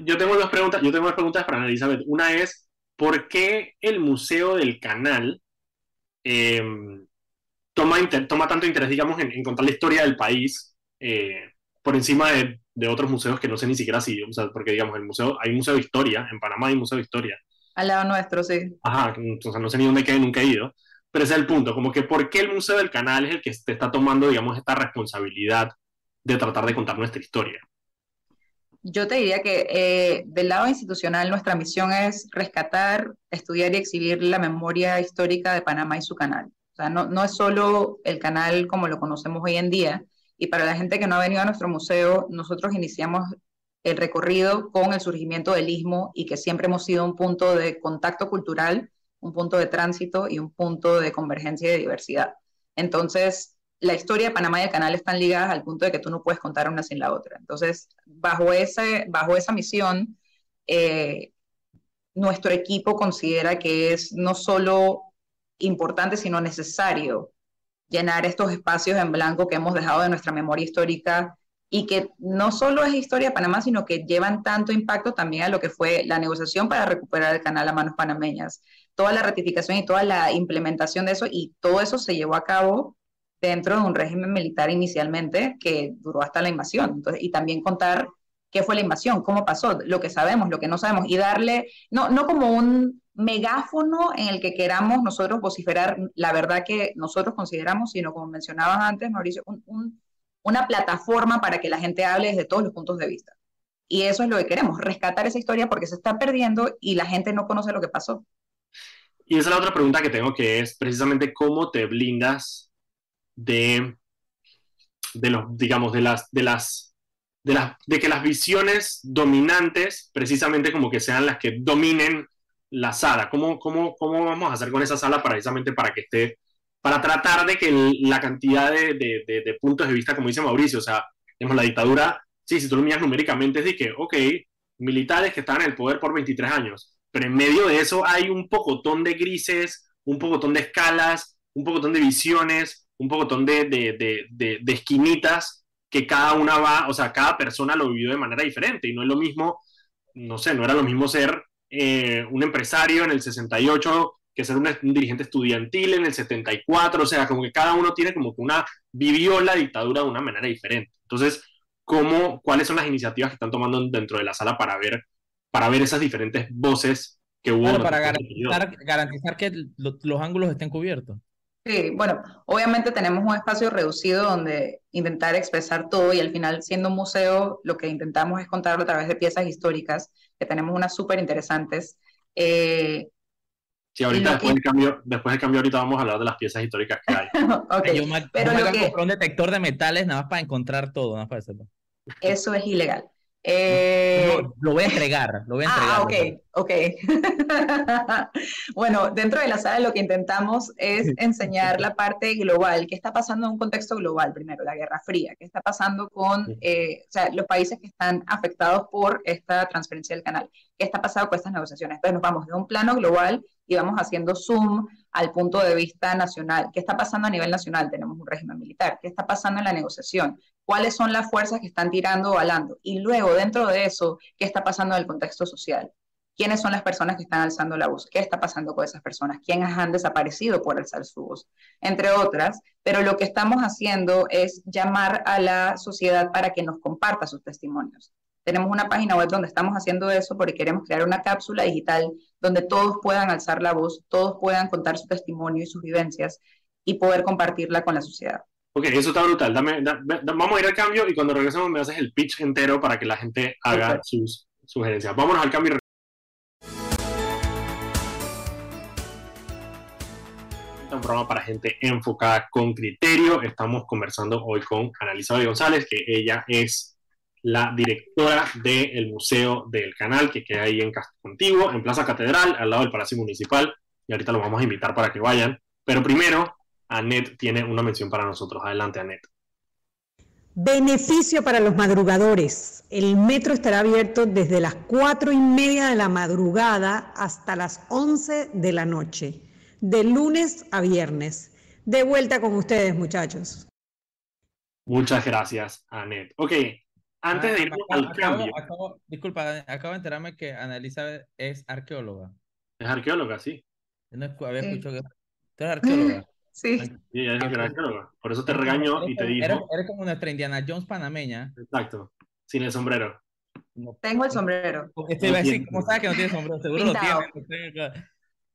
Yo tengo dos preguntas, yo tengo dos preguntas para Elizabeth. Una es, ¿por qué el Museo del Canal eh, toma, toma tanto interés, digamos, en, contar la historia del país eh, por encima de, de, otros museos que no sé ni siquiera si, o sea, porque, digamos, el museo, hay un museo de historia, en Panamá hay un museo de historia. Al lado nuestro, sí. Ajá, sea, no sé ni dónde quede, nunca he ido. Pero ese es el punto, como que ¿por qué el Museo del Canal es el que te está tomando, digamos, esta responsabilidad de tratar de contar nuestra historia? Yo te diría que eh, del lado institucional nuestra misión es rescatar, estudiar y exhibir la memoria histórica de Panamá y su canal. O sea, no, no es solo el canal como lo conocemos hoy en día. Y para la gente que no ha venido a nuestro museo, nosotros iniciamos el recorrido con el surgimiento del istmo y que siempre hemos sido un punto de contacto cultural, un punto de tránsito y un punto de convergencia y de diversidad. Entonces, la historia de Panamá y el canal están ligadas al punto de que tú no puedes contar una sin la otra. Entonces, bajo, ese, bajo esa misión, eh, nuestro equipo considera que es no solo importante, sino necesario llenar estos espacios en blanco que hemos dejado de nuestra memoria histórica y que no solo es historia de Panamá, sino que llevan tanto impacto también a lo que fue la negociación para recuperar el canal a manos panameñas, toda la ratificación y toda la implementación de eso, y todo eso se llevó a cabo dentro de un régimen militar inicialmente que duró hasta la invasión. Entonces, y también contar qué fue la invasión, cómo pasó, lo que sabemos, lo que no sabemos, y darle, no, no como un megáfono en el que queramos nosotros vociferar la verdad que nosotros consideramos, sino como mencionabas antes, Mauricio, un, una plataforma para que la gente hable desde todos los puntos de vista. Y eso es lo que queremos, rescatar esa historia porque se está perdiendo y la gente no conoce lo que pasó. Y esa es la otra pregunta que tengo, que es precisamente cómo te blindas de, de los, digamos, de las, de las, de las, de que las visiones dominantes precisamente como que sean las que dominen la sala? ¿Cómo, cómo, cómo vamos a hacer con esa sala precisamente para que esté, para tratar de que la cantidad de, puntos de vista, como dice Mauricio, o sea, digamos, la dictadura, sí, si tú lo miras numéricamente, es de que, ok, militares que están en el poder por 23 años, pero en medio de eso hay un pocotón de grises, un pocotón de escalas, un pocotón de visiones, un pocotón de, de esquinitas que cada una va, o sea, cada persona lo vivió de manera diferente. Y no es lo mismo, no sé, no era lo mismo ser eh, un empresario en el 68 que ser un, dirigente estudiantil en el 74, o sea, como que cada uno tiene como que una, vivió la dictadura de una manera diferente. Entonces, ¿cómo, ¿cuáles son las iniciativas que están tomando dentro de la sala para ver, para ver esas diferentes voces que hubo. para garantizar, garantizar que los ángulos estén cubiertos. Sí, bueno, obviamente tenemos un espacio reducido donde intentar expresar todo y al final siendo un museo lo que intentamos es contarlo a través de piezas históricas, que tenemos unas súper interesantes. Eh, sí, ahorita después, del cambio, después del cambio ahorita vamos a hablar de las piezas históricas que hay. okay. Yo me, Pero lo que... un detector de metales nada más para encontrar todo, nada más para decirlo. Eso es ilegal. Eh... lo voy a entregar, lo voy a entregar. Ah, ok, ok. bueno, dentro de la sala lo que intentamos es enseñar la parte global, qué está pasando en un contexto global, primero, la Guerra Fría, qué está pasando con eh, o sea, los países que están afectados por esta transferencia del canal, qué está pasando con estas negociaciones. Entonces nos vamos de un plano global y vamos haciendo zoom al punto de vista nacional. ¿Qué está pasando a nivel nacional? Tenemos un régimen militar. ¿Qué está pasando en la negociación? ¿Cuáles son las fuerzas que están tirando o balando? Y luego, dentro de eso, ¿qué está pasando en el contexto social? ¿Quiénes son las personas que están alzando la voz? ¿Qué está pasando con esas personas? ¿Quiénes han desaparecido por alzar su voz? Entre otras. Pero lo que estamos haciendo es llamar a la sociedad para que nos comparta sus testimonios. Tenemos una página web donde estamos haciendo eso porque queremos crear una cápsula digital donde todos puedan alzar la voz, todos puedan contar su testimonio y sus vivencias y poder compartirla con la sociedad. Ok, eso está brutal. vamos a ir al cambio y cuando regresemos me haces el pitch entero para que la gente haga sus sugerencias. Vámonos al cambio. un programa para gente enfocada con criterio. Estamos conversando hoy con Analisa González, que ella es la directora del Museo del Canal, que queda ahí en Contigo, en Plaza Catedral, al lado del Palacio Municipal, y ahorita los vamos a invitar para que vayan. Pero primero, Anet tiene una mención para nosotros. Adelante, Anet. Beneficio para los madrugadores. El metro estará abierto desde las cuatro y media de la madrugada hasta las 11 de la noche, de lunes a viernes. De vuelta con ustedes, muchachos. Muchas gracias, Anet. Ok, antes de ir al cambio. disculpa, acabo de enterarme que Annalisa es arqueóloga. Es arqueóloga, sí. no había escuchado que. ¿Tú eres arqueóloga? Sí. Es arqueóloga. Por eso te regaño y te digo. Eres, como nuestra Indiana Jones panameña. Exacto. Sin el sombrero. Tengo el sombrero. Este iba a decir, ¿cómo sabes que no tiene sombrero? Seguro lo tiene.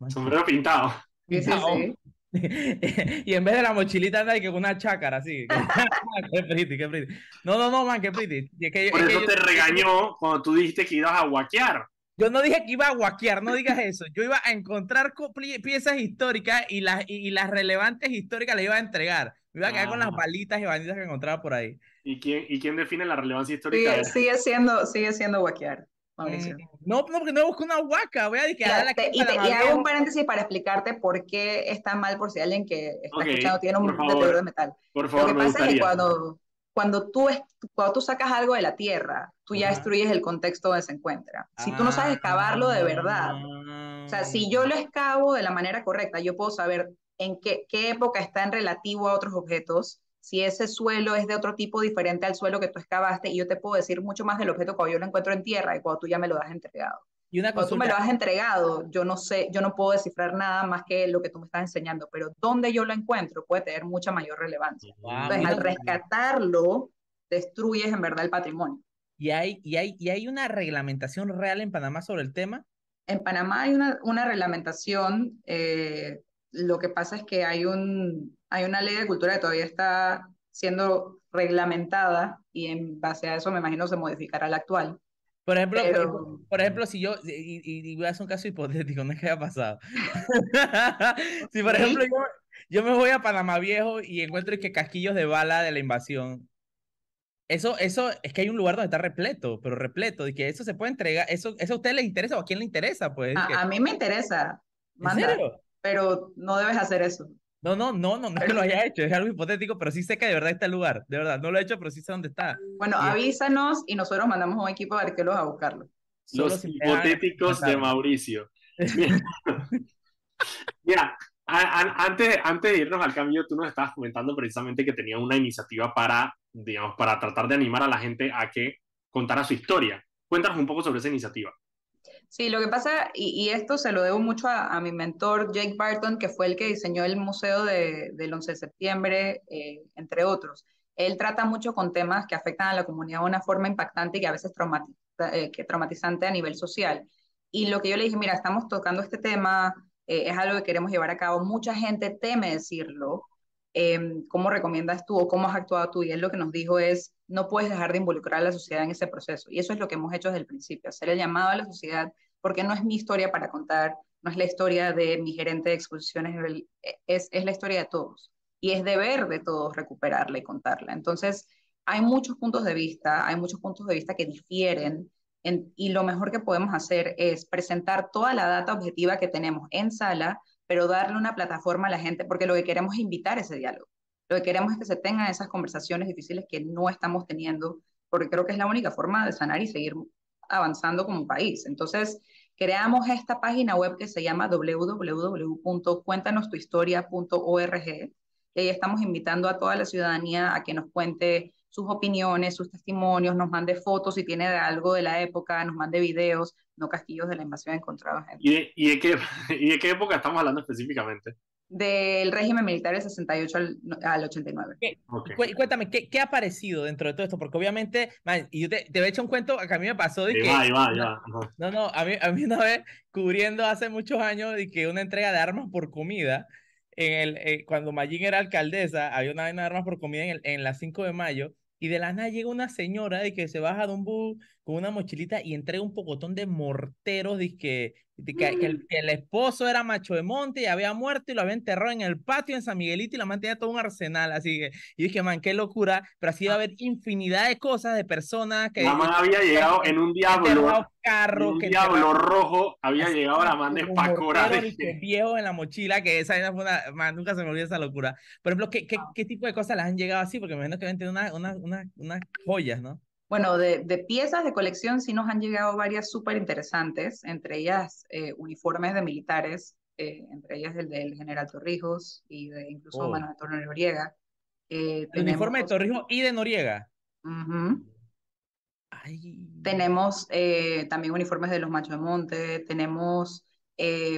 Sombrero pintado. Sí, sí, sí. y en vez de la mochilita anda que con una chácara así. qué pretty, qué pretty. No, no, no, man, qué pretty. Por eso te regañó cuando tú dijiste que ibas a guaquear. Yo no dije que iba a guaquear, no digas eso. Yo iba a encontrar piezas históricas y las, y, las relevantes históricas le iba a entregar. Me iba a quedar con las balitas y banditas que encontraba por ahí. ¿Y quién, y quién define la relevancia histórica? sigue, siendo, sigue siendo guaquear. Eh, no, no, porque no busco una huaca, voy a decir y, hago un paréntesis para explicarte por qué está mal por si alguien que está escuchando tiene un deterioro de metal. Por favor, Lo que pasa es que cuando, cuando, tú, cuando tú sacas algo de la tierra, tú ya destruyes el contexto donde se encuentra. Si tú no sabes excavarlo de verdad, o sea, si yo lo excavo de la manera correcta, yo puedo saber en qué, qué época está en relativo a otros objetos, si ese suelo es de otro tipo diferente al suelo que tú excavaste, y yo te puedo decir mucho más del objeto cuando yo lo encuentro en tierra y cuando tú ya me lo has entregado. Y una cuando tú me lo has entregado, yo no sé, yo no puedo descifrar nada más que lo que tú me estás enseñando, pero donde yo lo encuentro puede tener mucha mayor relevancia. Entonces, al rescatarlo, destruyes en verdad el patrimonio. ¿Y hay, y, hay, ¿Y hay una reglamentación real en Panamá sobre el tema? En Panamá hay una, una reglamentación, eh, lo que pasa es que hay un, hay una ley de cultura que todavía está siendo reglamentada y en base a eso me imagino se modificará la actual. Por ejemplo, por, ejemplo, si yo, y, voy a hacer un caso hipotético, no es que haya pasado. si por ejemplo yo, yo, me voy a Panamá Viejo y encuentro que casquillos de bala de la invasión, eso, eso es que hay un lugar donde está repleto, pero repleto, y que eso se puede entregar, eso, eso a usted le interesa o a quién le interesa, pues. A, mí me interesa, manda, pero no debes hacer eso. No, no, no, no, no es que lo haya hecho, es algo hipotético, pero sí sé que de verdad está el lugar, de verdad, no lo he hecho, pero sí sé dónde está. Bueno, avísanos y nosotros mandamos un equipo de arqueólogos a buscarlo. Los hipotéticos de Mauricio. Mira, antes, antes de irnos al cambio, tú nos estabas comentando precisamente que tenía una iniciativa para, digamos, para tratar de animar a la gente a que contara su historia. Cuéntanos un poco sobre esa iniciativa. Sí, lo que pasa, y, esto se lo debo mucho a, mi mentor Jake Barton, que fue el que diseñó el museo del 11 de septiembre, eh, entre otros. Él trata mucho con temas que afectan a la comunidad de una forma impactante y que a veces traumatiza, eh, traumatizante a nivel social. Y lo que yo le dije, mira, estamos tocando este tema, eh, es algo que queremos llevar a cabo. Mucha gente teme decirlo. Em, ¿Cómo recomiendas tú o cómo has actuado tú? Y él lo que nos dijo es, no puedes dejar de involucrar a la sociedad en ese proceso. Y eso es lo que hemos hecho desde el principio, hacer el llamado a la sociedad, porque no es mi historia para contar, no es la historia de mi gerente de exposiciones, es, es la historia de todos. Y es deber de todos recuperarla y contarla. Entonces, hay muchos puntos de vista, hay muchos puntos de vista que difieren y lo mejor que podemos hacer es presentar toda la data objetiva que tenemos en sala, pero darle una plataforma a la gente, porque lo que queremos es invitar ese diálogo. Lo que queremos es que se tengan esas conversaciones difíciles que no estamos teniendo, porque creo que es la única forma de sanar y seguir avanzando como país. Entonces, creamos esta página web que se llama www.cuéntanostuhistoria.org y ahí estamos invitando a toda la ciudadanía a que nos cuente sus opiniones, sus testimonios, nos mande fotos si tiene de algo de la época, nos mande videos, no castillos de la invasión encontrados. En... ¿Y, de, y, de qué, ¿Y de qué época estamos hablando específicamente? Del régimen militar del 68 al, al 89. Okay. Cuéntame, ¿qué, ¿qué, ha aparecido dentro de todo esto? Porque obviamente, man, y yo te, te voy a echar un cuento que a mí me pasó de que... Va, va, va. No, no, a mí, a mí una vez, cubriendo hace muchos años, de que una entrega de armas por comida, en el, eh, cuando Mayín era alcaldesa, había una vaina de armas por comida en, el, en la 5 de mayo, y de la nada llega una señora de que se baja de un bus con una mochilita y entrega un pocotón de morteros de que, que, que, el, mm. que, el, esposo era macho de monte y había muerto y lo había enterrado en el patio en San Miguelito y la mantenía todo un arsenal. Así que y dije, man, qué locura. Pero así va a ah. haber infinidad de cosas de personas que. La man había llegado en un diablo. Carro, un diablo rojo había llegado a la man de Pacora. De... viejo en la mochila, que esa fue una. Man, nunca se me olvida esa locura. Por ejemplo, ¿qué, qué, ah. qué tipo de cosas las han llegado así? Porque me imagino que venden unas una, una, una joyas, ¿no? Bueno, de, de, piezas de colección sí nos han llegado varias súper interesantes, entre ellas eh, uniformes de militares, eh, entre ellas el del general Torrijos y de incluso oh. Manuel Antonio Noriega. Eh, ¿El uniforme de Torrijos y de Noriega? Uh -huh. Ay. Tenemos eh, también uniformes de los Machos de Monte, tenemos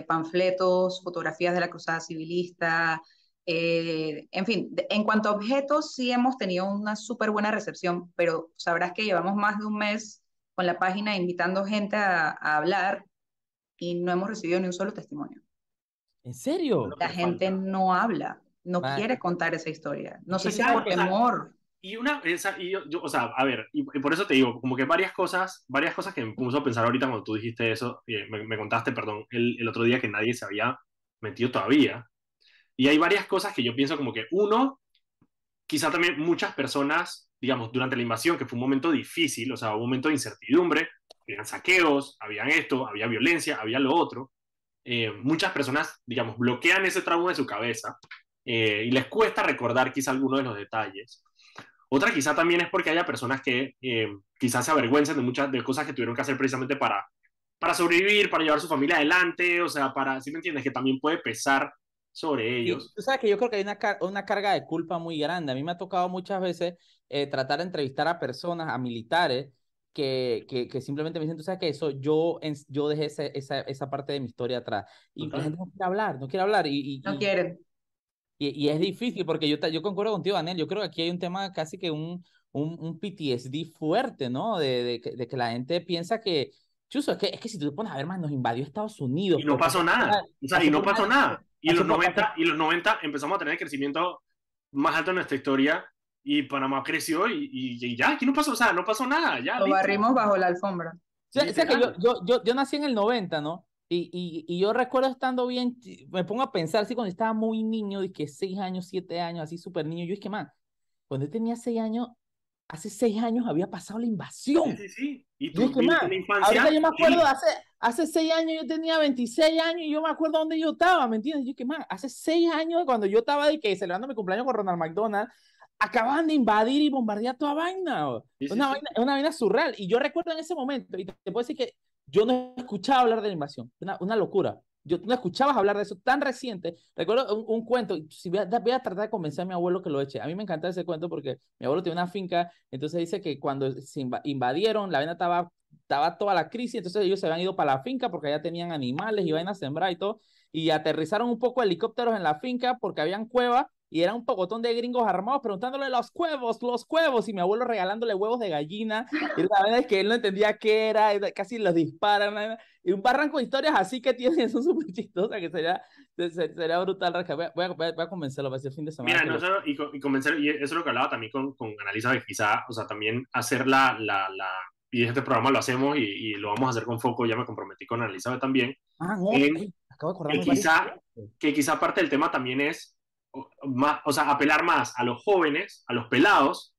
panfletos, fotografías de la Cruzada Civilista, eh, en fin, en cuanto a objetos, sí hemos tenido una súper buena recepción, pero sabrás que llevamos más de un mes con la página invitando gente a, a hablar y no hemos recibido ni un solo testimonio. ¿En serio? La gente no habla, no vale. quiere contar esa historia. No sé si por temor. Y una, esa, y yo, yo, o sea, a ver, y, y, por eso te digo, como que varias cosas, varias cosas que me puso a pensar ahorita cuando tú dijiste eso, me, me contaste, perdón, el, el otro día que nadie se había metido todavía y hay varias cosas que yo pienso como que, uno, quizá también muchas personas, digamos, durante la invasión, que fue un momento difícil, o sea, un momento de incertidumbre, habían saqueos, habían esto, había violencia, había lo otro, eh, muchas personas, digamos, bloquean ese trauma de su cabeza eh, y les cuesta recordar quizá algunos de los detalles. Otra quizá también es porque haya personas que eh, quizás se avergüencen de muchas de cosas que tuvieron que hacer precisamente para, para sobrevivir, para llevar su familia adelante, o sea, para, si ¿sí me entiendes, que también puede pesar sobre ellos. Y tú sabes que yo creo que hay una, una carga de culpa muy grande. A mí me ha tocado muchas veces eh, tratar de entrevistar a personas, a militares, que, que, que, simplemente me dicen, tú sabes que eso, yo, en, yo dejé ese, esa, esa parte de mi historia atrás. Y la gente no quiere hablar, no quiere hablar. Y, y no quieren. Y, y, es difícil porque yo, yo concuerdo contigo, Daniel. Yo creo que aquí hay un tema casi que un, un, un PTSD fuerte, ¿no? De, de, de, que la gente piensa que, Chuso, es que, es que si tú te pones a ver más, nos invadió Estados Unidos. Y no pasó nada. O sea, y no pasó nada. Y en, los 90, y los 90 empezamos a tener el crecimiento más alto en nuestra historia y Panamá creció y, y, y ya, aquí no pasó, o sea, no pasó nada. Ya, Lo barrimos bajo la alfombra. O sea, o sea que yo, yo, yo, yo, nací en el 90, ¿no? Y, y, y, yo recuerdo estando bien, me pongo a pensar, así cuando estaba muy niño, de que 6 años, 7 años, así súper niño, yo es que, man, cuando yo tenía 6 años, hace 6 años había pasado la invasión. Sí, sí, sí. Y tú, que, man, infancia, ahorita yo me acuerdo, sí. hace, hace seis años yo tenía 26 años y yo me acuerdo dónde yo estaba, ¿me entiendes? Yo que más, hace seis años cuando yo estaba de que celebrando mi cumpleaños con Ronald McDonald, acababan de invadir y bombardear toda vaina. Sí, una, vaina una vaina surreal. Y yo recuerdo en ese momento, y te, te puedo decir que yo no escuchaba hablar de la invasión, una, una locura. Yo no escuchabas hablar de eso tan reciente. Recuerdo un, un cuento, si voy a, voy tratar de convencer a mi abuelo que lo eche. A mí me encanta ese cuento porque mi abuelo tiene una finca, entonces dice que cuando se invadieron, la vaina estaba estaba toda la crisis, entonces ellos se habían ido para la finca porque allá tenían animales y vainas a sembrar y todo, y aterrizaron un poco helicópteros en la finca porque habían cuevas y era un pocotón de gringos armados preguntándole los huevos, los huevos, y mi abuelo regalándole huevos de gallina, y la verdad es que él no entendía qué era, casi los disparan, y un barranco de historias así que tienen, son súper chistosas, que sería, sería brutal. Voy a, voy, a, convencerlo para ese fin de semana. Mira, no, y, y, convencer, y eso es lo que hablaba también con, con Analisa de quizá, o sea, también hacer la, la, la y este programa lo hacemos y, y, lo vamos a hacer con foco, ya me comprometí con Elizabeth también. Ah, no, acabo de acordarme que quizá, que quizá parte del tema también es, más, o sea, apelar más a los jóvenes, a los pelados,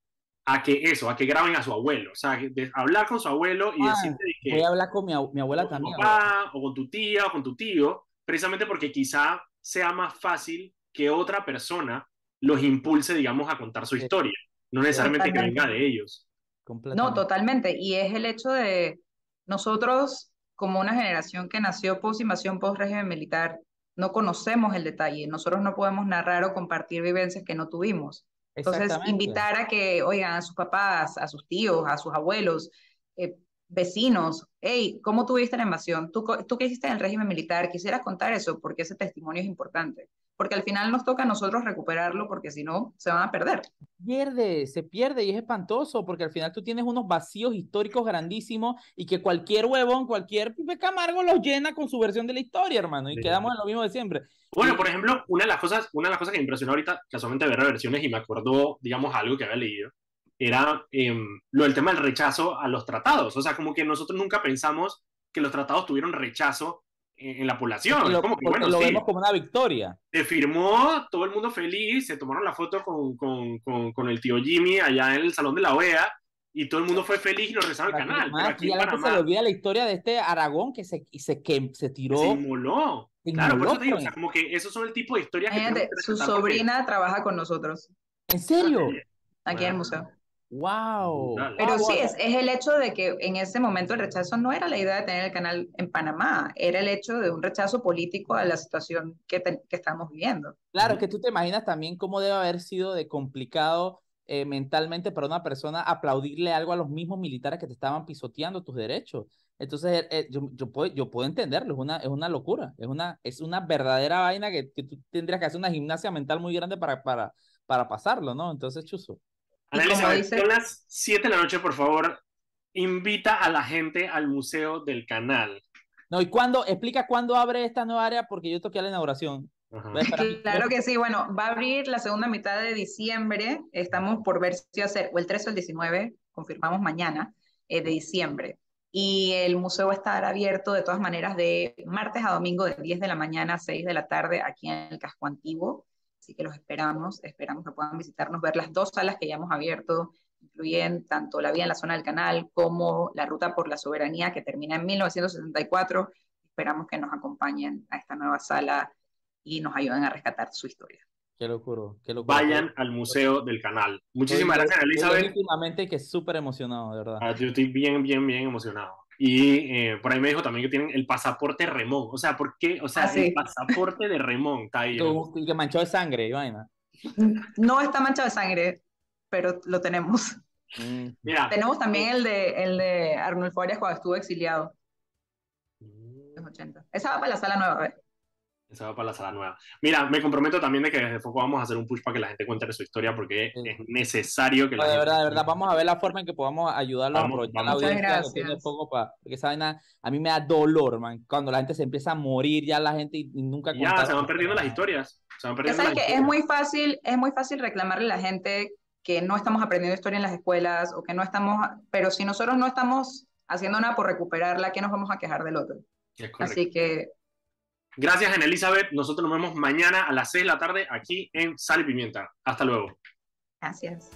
a que eso, a que graben a su abuelo, o sea, de, hablar con su abuelo y ah, decirle que... Voy a hablar con mi, mi abuela también. Papá, o con tu tía, o con tu tío, precisamente porque quizá sea más fácil que otra persona los impulse, digamos, a contar su historia, no necesariamente que venga de ellos. No, totalmente. Y es el hecho de nosotros, como una generación que nació post invasión, post régimen militar, no conocemos el detalle. Nosotros no podemos narrar o compartir vivencias que no tuvimos. Entonces, invitar a que, oigan, a sus papás, a sus tíos, a sus abuelos, eh, vecinos, hey, ¿cómo tuviste la invasión? ¿Tú, ¿Tú qué hiciste en el régimen militar? Quisieras contar eso porque ese testimonio es importante porque al final nos toca a nosotros recuperarlo, porque si no, se van a perder. Pierde, se pierde y es espantoso, porque al final tú tienes unos vacíos históricos grandísimos y que cualquier huevón, cualquier Pipe Camargo los llena con su versión de la historia, hermano, y quedamos en lo mismo de siempre. Bueno, por ejemplo, una de las cosas, una de las cosas que me impresionó ahorita, casualmente ver reversiones y me acordó, digamos, algo que había leído, era em, lo del tema del rechazo a los tratados. O sea, como que nosotros nunca pensamos que los tratados tuvieron rechazo en, la población. Lo, como que, bueno, lo vemos como una victoria. Se firmó, todo el mundo feliz, se tomaron la foto con, con, con, con, el tío Jimmy allá en el salón de la OEA y todo el mundo fue feliz y lo regresaron al canal. Pero aquí en Panamá, se le olvida la historia de este Aragón que se, se, que se tiró. Se inmoló. Claro, por eso te digo, o sea, como que esos son el tipo de historias que... su sobrina trabaja con nosotros. ¿En serio? Aquí en el museo. Wow. Pero sí, es, es, el hecho de que en ese momento el rechazo no era la idea de tener el canal en Panamá, era el hecho de un rechazo político a la situación que, que estamos viviendo. Claro, que tú te imaginas también cómo debe haber sido de complicado eh, mentalmente para una persona aplaudirle algo a los mismos militares que te estaban pisoteando tus derechos. Entonces, eh, eh, yo, yo, puedo, yo puedo entenderlo, es una, es una locura, es una, es una verdadera vaina que, que tú tendrías que hacer una gimnasia mental muy grande para, para, para pasarlo, ¿no? Entonces, Chuzo. Analisa, son las 7 de la noche, por favor, invita a la gente al museo del canal. No, y cuándo, explica cuándo abre esta nueva área, porque yo toqué la inauguración. Claro que sí, bueno, va a abrir la segunda mitad de diciembre, estamos por ver si va a ser o el 13 o el 19, confirmamos mañana, eh, de diciembre. Y el museo va a estar abierto de todas maneras de martes a domingo de 10 de la mañana a 6 de la tarde aquí en el casco antiguo. Así que los esperamos, esperamos que puedan visitarnos, ver las dos salas que ya hemos abierto, incluyen tanto la vía en la zona del canal como la ruta por la soberanía que termina en 1974. Esperamos que nos acompañen a esta nueva sala y nos ayuden a rescatar su historia. Qué locura, qué Vayan al Museo del Canal. Muchísimas gracias, Elizabeth. Últimamente que súper emocionado, de verdad. Ah, yo estoy bien, bien, bien emocionado. Y eh, por ahí me dijo también que tienen el pasaporte Remón. O sea, ¿por qué? O sea, ah, el pasaporte de Remón está ahí. Y que manchó de sangre, vaina. No está manchado de sangre, pero lo tenemos. Mm. Mira. Tenemos también el de, el de Arnulfo Arias cuando estuvo exiliado. Mm. Los 80. Esa va para la sala nueva, ¿ves? Esa va para la sala nueva. Mira, me comprometo también de que desde Foco vamos a hacer un push para que la gente cuente su historia porque es necesario que la De verdad, de verdad, vamos a ver la forma en que podamos ayudarlo a aprovechar la audiencia tiene Foco para, porque esa vaina a mí me da dolor, man, cuando la gente se empieza a morir ya la gente y, nunca Ya, se van perdiendo las historias. Se van perdiendo las que historias. es muy fácil, es muy fácil reclamarle a la gente que no estamos aprendiendo historia en las escuelas o que no estamos, pero si nosotros no estamos haciendo nada por recuperarla, ¿qué nos vamos a quejar del otro? Así que Gracias, Ana Elizabeth. Nosotros nos vemos mañana a las 6 de la tarde aquí en Sal y Pimienta. Hasta luego. Gracias.